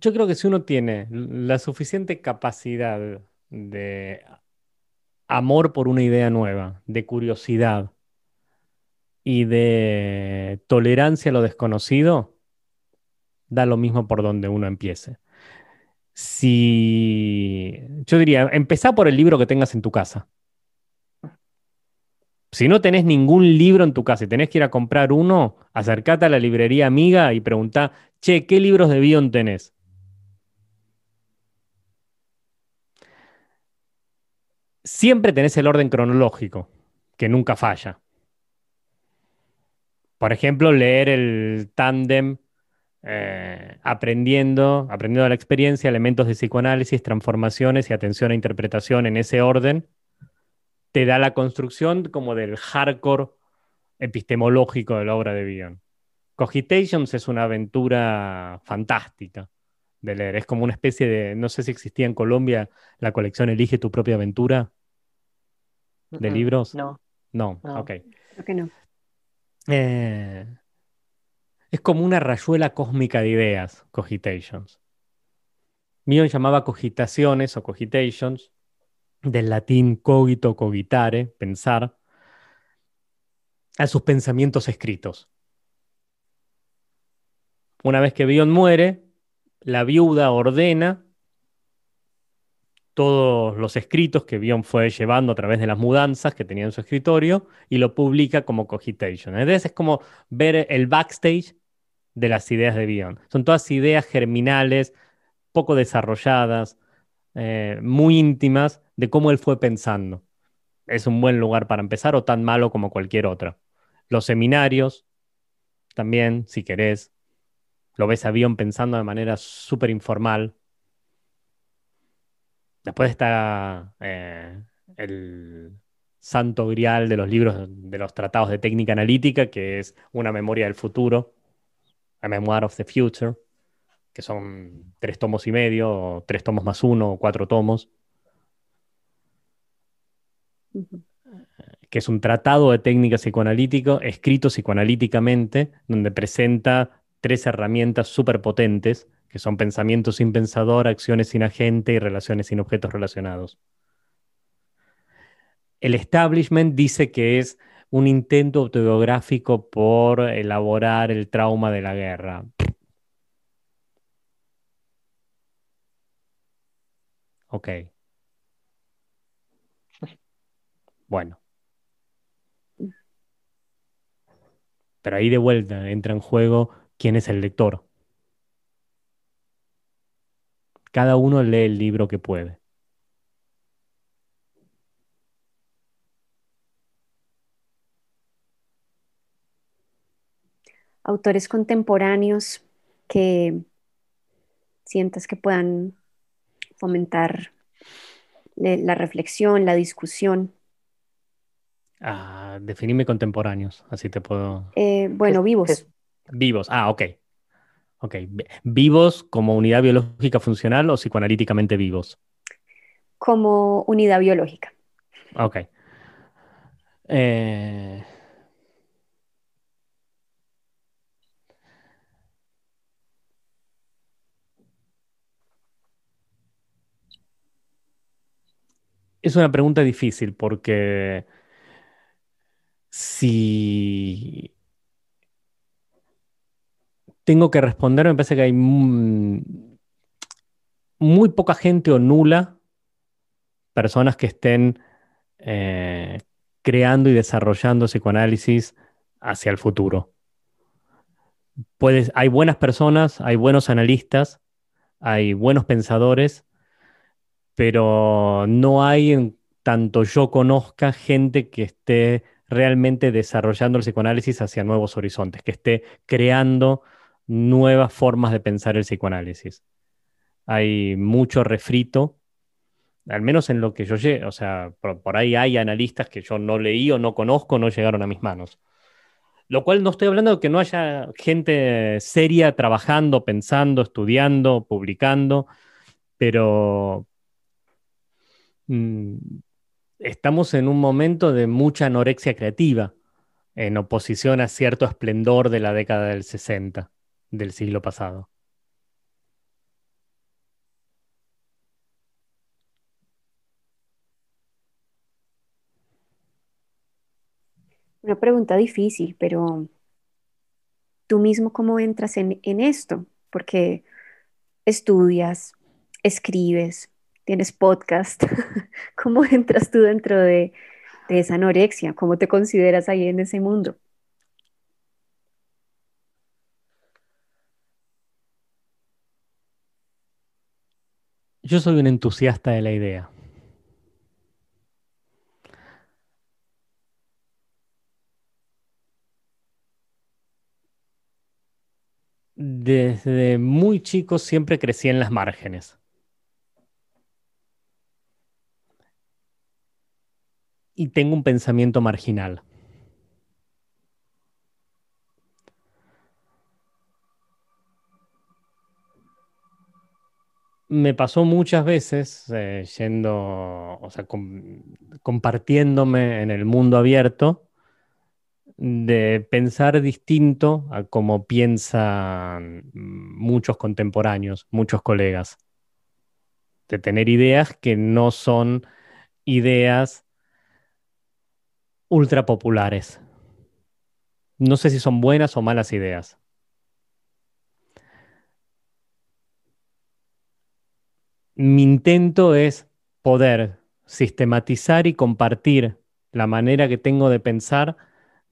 Yo creo que si uno tiene la suficiente capacidad de amor por una idea nueva, de curiosidad y de tolerancia a lo desconocido, da lo mismo por donde uno empiece. Si yo diría, empezá por el libro que tengas en tu casa. Si no tenés ningún libro en tu casa y tenés que ir a comprar uno, acercate a la librería amiga y preguntá, che, ¿qué libros de Bion tenés? Siempre tenés el orden cronológico, que nunca falla. Por ejemplo, leer el tándem eh, aprendiendo, aprendiendo la experiencia, elementos de psicoanálisis, transformaciones y atención a interpretación en ese orden, te da la construcción como del hardcore epistemológico de la obra de Bion. Cogitations es una aventura fantástica de leer. Es como una especie de, no sé si existía en Colombia la colección Elige tu propia aventura de Mm, libros. No. No, No. ok. Creo que no. Eh, es como una rayuela cósmica de ideas, cogitations. Mío llamaba cogitaciones o cogitations, del latín cogito, cogitare, pensar, a sus pensamientos escritos. Una vez que Bion muere, la viuda ordena todos los escritos que Bion fue llevando a través de las mudanzas que tenía en su escritorio y lo publica como cogitation. Entonces es como ver el backstage de las ideas de Bion. Son todas ideas germinales, poco desarrolladas, eh, muy íntimas de cómo él fue pensando. Es un buen lugar para empezar o tan malo como cualquier otra. Los seminarios, también, si querés, lo ves a Bion pensando de manera súper informal. Después está eh, el santo grial de los libros, de los tratados de técnica analítica, que es una memoria del futuro, A Memoir of the Future, que son tres tomos y medio, o tres tomos más uno, o cuatro tomos, que es un tratado de técnica psicoanalítico escrito psicoanalíticamente, donde presenta tres herramientas súper potentes, que son pensamiento sin pensador, acciones sin agente y relaciones sin objetos relacionados. El establishment dice que es un intento autobiográfico por elaborar el trauma de la guerra. Ok. Bueno. Pero ahí de vuelta entra en juego quién es el lector. Cada uno lee el libro que puede. Autores contemporáneos que sientas que puedan fomentar la reflexión, la discusión. Ah, definime contemporáneos, así te puedo. Eh, bueno, vivos. Vivos. Ah, ok. Ok. Vi- ¿Vivos como unidad biológica funcional o psicoanalíticamente vivos? como unidad biológica. Ok. Eh, Es una pregunta difícil porque si tengo que responder, me parece que hay muy poca gente o nula personas que estén eh, creando y desarrollando psicoanálisis hacia el futuro. Puedes, hay buenas personas, hay buenos analistas, hay buenos pensadores, pero no hay en tanto yo conozca gente que esté realmente desarrollando el psicoanálisis hacia nuevos horizontes, que esté creando nuevas formas de pensar el psicoanálisis. Hay mucho refrito, al menos en lo que yo llegué, o sea, por, por ahí hay analistas que yo no leí o no conozco, no llegaron a mis manos. Lo cual no estoy hablando de que no haya gente seria trabajando, pensando, estudiando, publicando, pero mm, estamos en un momento de mucha anorexia creativa, en oposición a cierto esplendor de la década del 60 del siglo pasado. Una pregunta difícil, pero tú mismo cómo entras en, en esto, porque estudias, escribes, tienes podcast. <laughs> ¿Cómo entras tú dentro de, de esa anorexia? ¿Cómo te consideras ahí en ese mundo? Yo soy un entusiasta de la idea. Desde muy chico siempre crecí en las márgenes. Y tengo un pensamiento marginal. Me pasó muchas veces eh, yendo, o sea, compartiéndome en el mundo abierto, de pensar distinto a como piensan muchos contemporáneos, muchos colegas. De tener ideas que no son ideas ultra populares. No sé si son buenas o malas ideas. Mi intento es poder sistematizar y compartir la manera que tengo de pensar,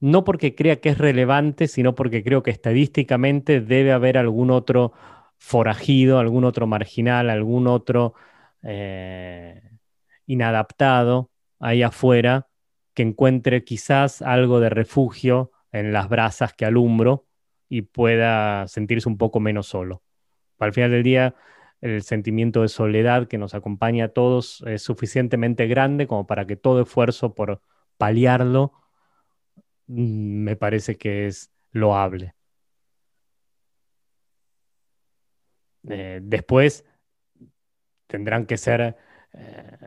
no porque crea que es relevante, sino porque creo que estadísticamente debe haber algún otro forajido, algún otro marginal, algún otro eh, inadaptado ahí afuera que encuentre quizás algo de refugio en las brasas que alumbro y pueda sentirse un poco menos solo. Al final del día, el sentimiento de soledad que nos acompaña a todos es suficientemente grande como para que todo esfuerzo por paliarlo mm, me parece que es loable. Eh, después tendrán que ser eh,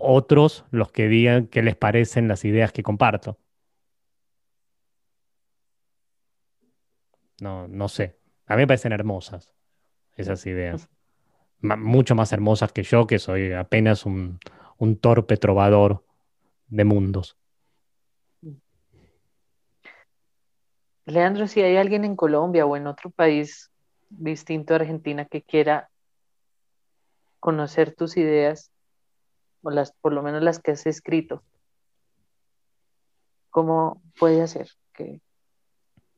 otros los que digan qué les parecen las ideas que comparto. No, no sé. A mí me parecen hermosas esas ideas. mucho más hermosas que yo, que soy apenas un, un torpe trovador de mundos. Leandro, si hay alguien en Colombia o en otro país distinto a Argentina que quiera conocer tus ideas, o las, por lo menos las que has escrito, ¿cómo puede hacer? ¿Qué,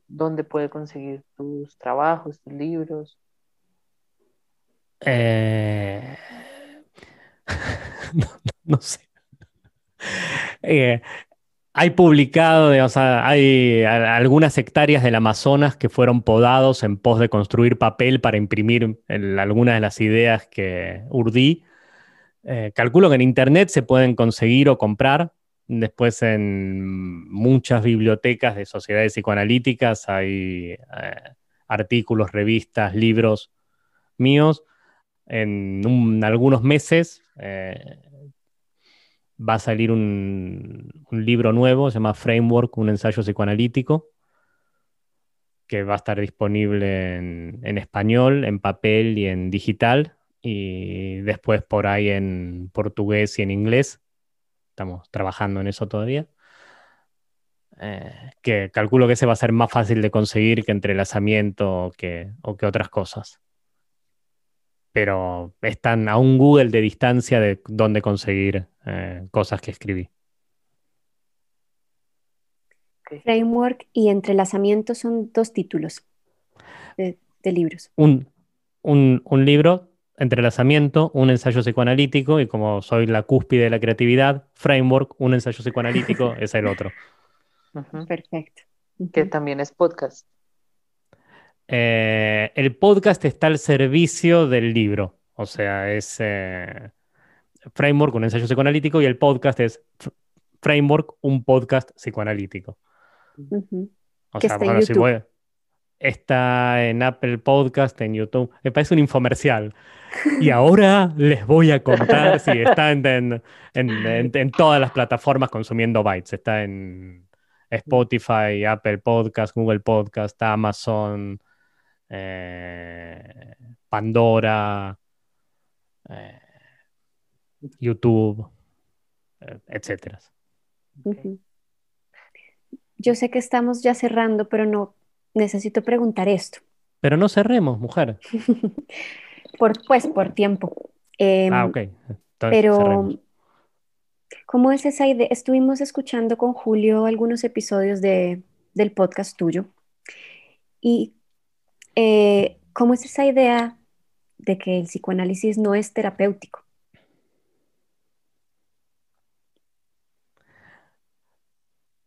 ¿Dónde puede conseguir tus trabajos, tus libros? Eh, <laughs> no, sé. Eh, hay publicado, hay algunas hectáreas del Amazonas que fueron podados en pos de construir papel para imprimir algunas de las ideas que urdí. Eh, calculo que en Internet se pueden conseguir o comprar. Después en muchas bibliotecas de sociedades psicoanalíticas hay artículos, revistas, libros míos en algunos meses eh, va a salir un, libro nuevo, se llama Framework, un ensayo psicoanalítico, que va a estar disponible en, español, en papel y en digital, y después por ahí en portugués y en inglés. Estamos trabajando en eso todavía. Eh, que calculo que ese va a ser más fácil de conseguir que entrelazamiento o que otras cosas pero están a un Google de distancia de dónde conseguir eh, cosas que escribí. Framework y entrelazamiento son dos títulos de, libros. Un, un, libro, entrelazamiento, un ensayo psicoanalítico, y como soy la cúspide de la creatividad, framework, un ensayo psicoanalítico, <laughs> es el otro. Perfecto. Que también es podcast. Eh, el podcast está al servicio del libro. O sea, es eh, Framework, un ensayo psicoanalítico, y el podcast es Framework, un podcast psicoanalítico. O sea, bueno, si voy, está en Apple Podcast, en YouTube. Me parece un infomercial. Y <laughs> ahora les voy a contar si está en, en, todas las plataformas consumiendo bytes. Está en Spotify, Apple Podcast, Google Podcast, Amazon, eh, Pandora, eh, YouTube, eh, etcétera. Yo sé que estamos ya cerrando, pero no necesito preguntar esto. Pero no cerremos, mujer. <laughs> por, pues por tiempo. Em, ah, ok. pero, ¿cómo es esa idea? Estuvimos escuchando con Julio algunos episodios de, del podcast tuyo. Y eh, ¿cómo es esa idea de que el psicoanálisis no es terapéutico?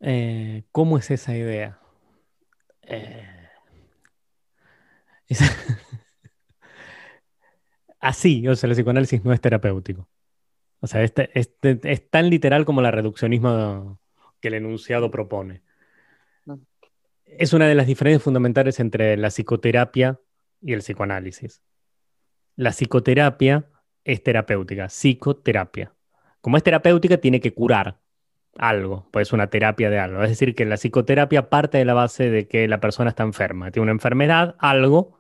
Eh, ¿Cómo es esa idea? Eh, <laughs> así, o sea, el psicoanálisis no es terapéutico. O sea, este, este, es tan literal como la reduccionismo que el enunciado propone es una de las diferencias fundamentales entre la psicoterapia y el psicoanálisis. la psicoterapia es terapéutica, psicoterapia. Como es terapéutica, tiene que curar algo, pues una terapia de algo. Es decir, que la psicoterapia parte de la base de que la persona está enferma, tiene una enfermedad, algo,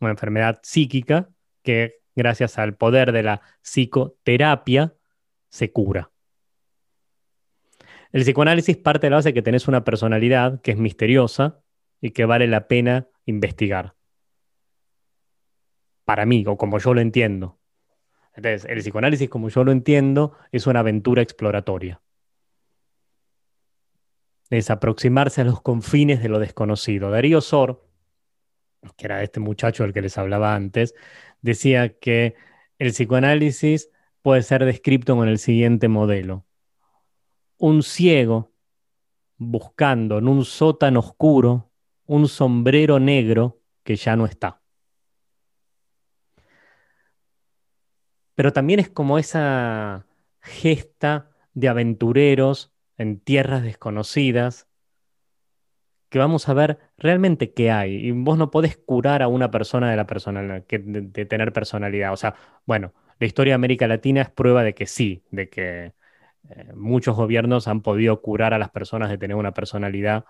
una enfermedad psíquica que gracias al poder de la psicoterapia se cura. El psicoanálisis parte de la base de que tenés una personalidad que es misteriosa y que vale la pena investigar. Para mí, o como yo lo entiendo. Entonces, el psicoanálisis, como yo lo entiendo, es una aventura exploratoria. Es aproximarse a los confines de lo desconocido. Darío Sor, que era este muchacho del que les hablaba antes, decía que el psicoanálisis puede ser descrito con el siguiente modelo. Un ciego buscando en un sótano oscuro un sombrero negro que ya no está. Pero también es como esa gesta de aventureros en tierras desconocidas que vamos a ver realmente qué hay. Y vos no podés curar a una persona de la personalidad, de, tener personalidad. O sea, bueno, la historia de América Latina es prueba de que sí, de que eh, muchos gobiernos han podido curar a las personas de tener una personalidad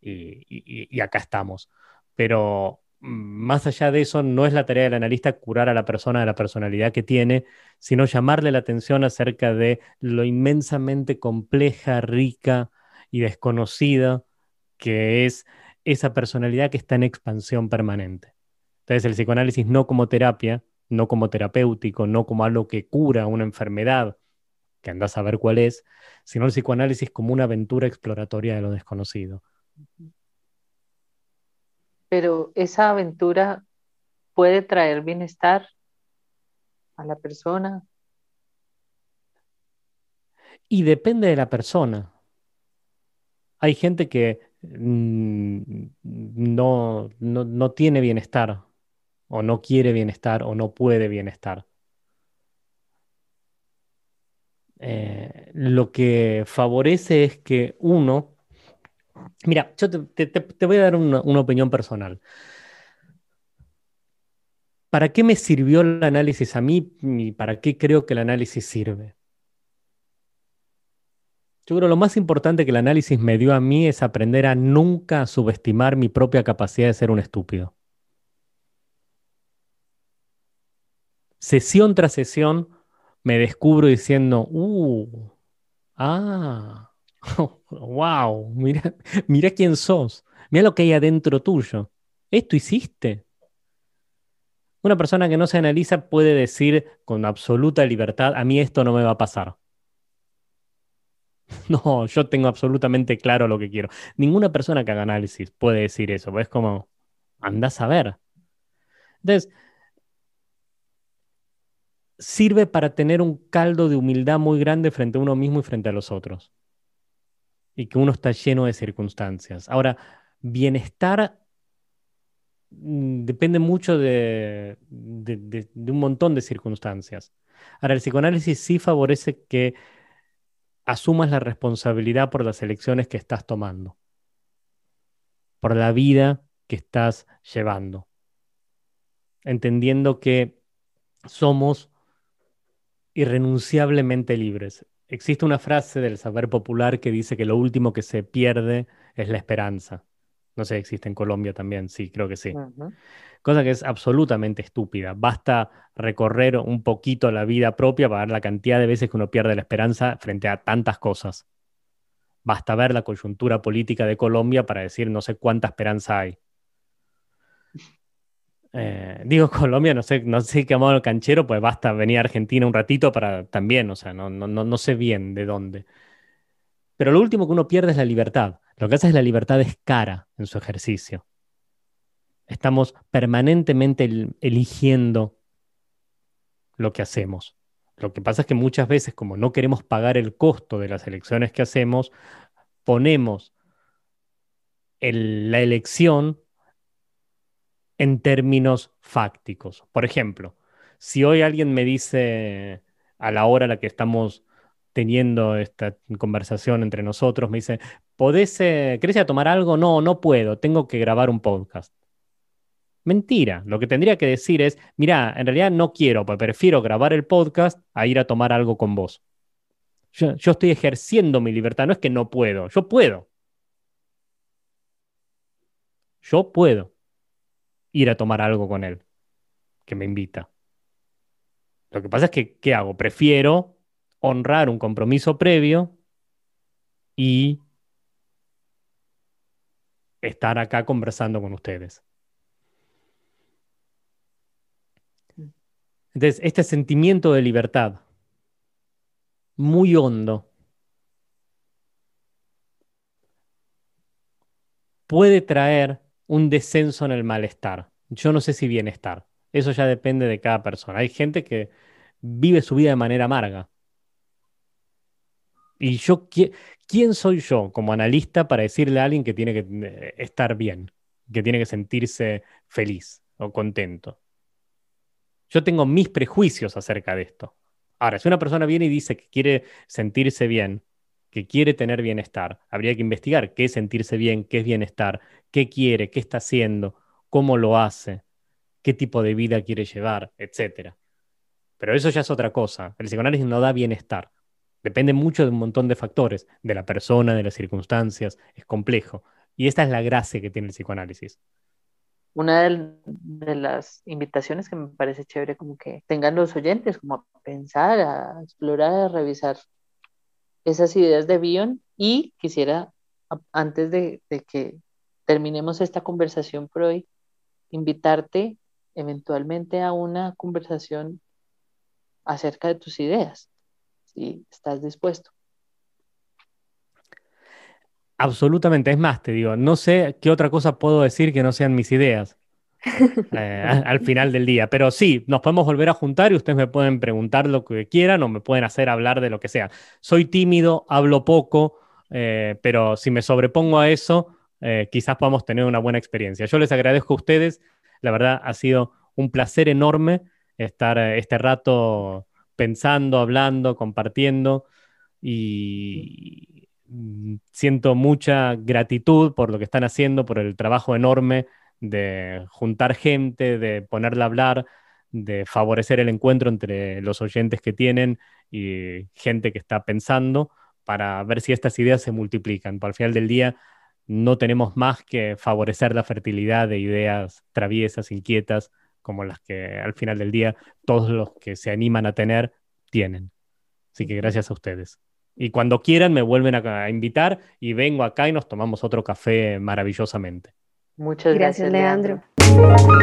y, acá estamos. Pero mm, más allá de eso, no es la tarea del analista curar a la persona de la personalidad que tiene, sino llamarle la atención acerca de lo inmensamente compleja, rica y desconocida que es esa personalidad que está en expansión permanente. Entonces el psicoanálisis no como terapia, no como terapéutico, no como algo que cura una enfermedad, que andas a ver cuál es, sino el psicoanálisis como una aventura exploratoria de lo desconocido. Pero esa aventura puede traer bienestar a la persona. Y depende de la persona. Hay gente que Mm, no, no, tiene bienestar, o no quiere bienestar, o no puede bienestar. Eh, lo que favorece es que uno, mira, yo te, voy a dar una, una, opinión personal. ¿Para qué me sirvió el análisis a mí y para qué creo que el análisis sirve? Yo creo que lo más importante que el análisis me dio a mí es aprender a nunca subestimar mi propia capacidad de ser un estúpido. Sesión tras sesión me descubro diciendo, uh, ah, <laughs> wow, mira, mira quién sos, mira lo que hay adentro tuyo. Esto hiciste. Una persona que no se analiza puede decir con absoluta libertad, a mí esto no me va a pasar. <laughs> No, yo tengo absolutamente claro lo que quiero. Ninguna persona que haga análisis puede decir eso, es como, andás a ver. Entonces, sirve para tener un caldo de humildad muy grande frente a uno mismo y frente a los otros. Y que uno está lleno de circunstancias. Ahora, bienestar mm, depende mucho de, de, un montón de circunstancias. Ahora, el psicoanálisis sí favorece que asumas la responsabilidad por las elecciones que estás tomando, por la vida que estás llevando, entendiendo que somos irrenunciablemente libres. Existe una frase del saber popular que dice que lo último que se pierde es la esperanza. No sé, existe en Colombia también, sí, creo que sí cosa que es absolutamente estúpida. Basta recorrer un poquito la vida propia para ver la cantidad de veces que uno pierde la esperanza frente a tantas cosas. Basta ver la coyuntura política de Colombia para decir no sé cuánta esperanza hay. Eh, <laughs> digo Colombia, no sé, no sé qué modo canchero, pues basta venir a Argentina un ratito para también, o sea, no, no, no sé bien de dónde. Pero lo último que uno pierde es la libertad. Lo que hace es la libertad es cara en su ejercicio. Estamos permanentemente eligiendo lo que hacemos. Lo que pasa es que muchas veces, como no queremos pagar el costo de las elecciones que hacemos, ponemos la elección en términos fácticos. Por ejemplo, si hoy alguien me dice a la hora a la que estamos teniendo esta conversación entre nosotros, me dice, ¿podés, eh, ¿querés ir a tomar algo? No, no puedo, tengo que grabar un podcast. Mentira. Lo que tendría que decir es, mira, en realidad no quiero, pues prefiero grabar el podcast a ir a tomar algo con vos. Yo estoy ejerciendo mi libertad, no es que no puedo, yo puedo. Yo puedo ir a tomar algo con él, que me invita. Lo que pasa es que, ¿qué hago? Prefiero honrar un compromiso previo y estar acá conversando con ustedes. Entonces, este sentimiento de libertad, muy hondo, puede traer un descenso en el malestar. Yo no sé si bienestar. Eso ya depende de cada persona. Hay gente que vive su vida de manera amarga. Y yo, ¿quién soy yo como analista para decirle a alguien que tiene que eh, estar bien, que tiene que sentirse feliz o contento? Yo tengo mis prejuicios acerca de esto. Ahora, si una persona viene y dice que quiere sentirse bien, que quiere tener bienestar, habría que investigar qué es sentirse bien, qué es bienestar, qué quiere, qué está haciendo, cómo lo hace, qué tipo de vida quiere llevar, etc. Pero eso ya es otra cosa. El psicoanálisis no da bienestar. Depende mucho de un montón de factores, de la persona, de las circunstancias, es complejo. Y esta es la gracia que tiene el psicoanálisis. Una de, las invitaciones que me parece chévere, como que tengan los oyentes, como a pensar, a explorar, a revisar esas ideas de Bion. Y quisiera, antes de, de que terminemos esta conversación por hoy, invitarte eventualmente a una conversación acerca de tus ideas si estás dispuesto. Absolutamente, es más, te digo, no sé qué otra cosa puedo decir que no sean mis ideas <laughs> eh, al final del día, pero sí, nos podemos volver a juntar y ustedes me pueden preguntar lo que quieran o me pueden hacer hablar de lo que sea. Soy tímido, hablo poco, eh, pero si me sobrepongo a eso, eh, quizás podamos tener una buena experiencia. Yo les agradezco a ustedes, la verdad ha sido un placer enorme estar este rato pensando, hablando, compartiendo y mm, siento mucha gratitud por lo que están haciendo, por el trabajo enorme de juntar gente, de ponerla a hablar, de favorecer el encuentro entre los oyentes que tienen y gente que está pensando para ver si estas ideas se multiplican. Por al final del día no tenemos más que favorecer la fertilidad de ideas traviesas, inquietas, como las que al final del día todos los que se animan a tener tienen. Así que gracias a ustedes. Y cuando quieran me vuelven a, invitar y vengo acá y nos tomamos otro café maravillosamente. Muchas gracias, gracias Leandro. Leandro.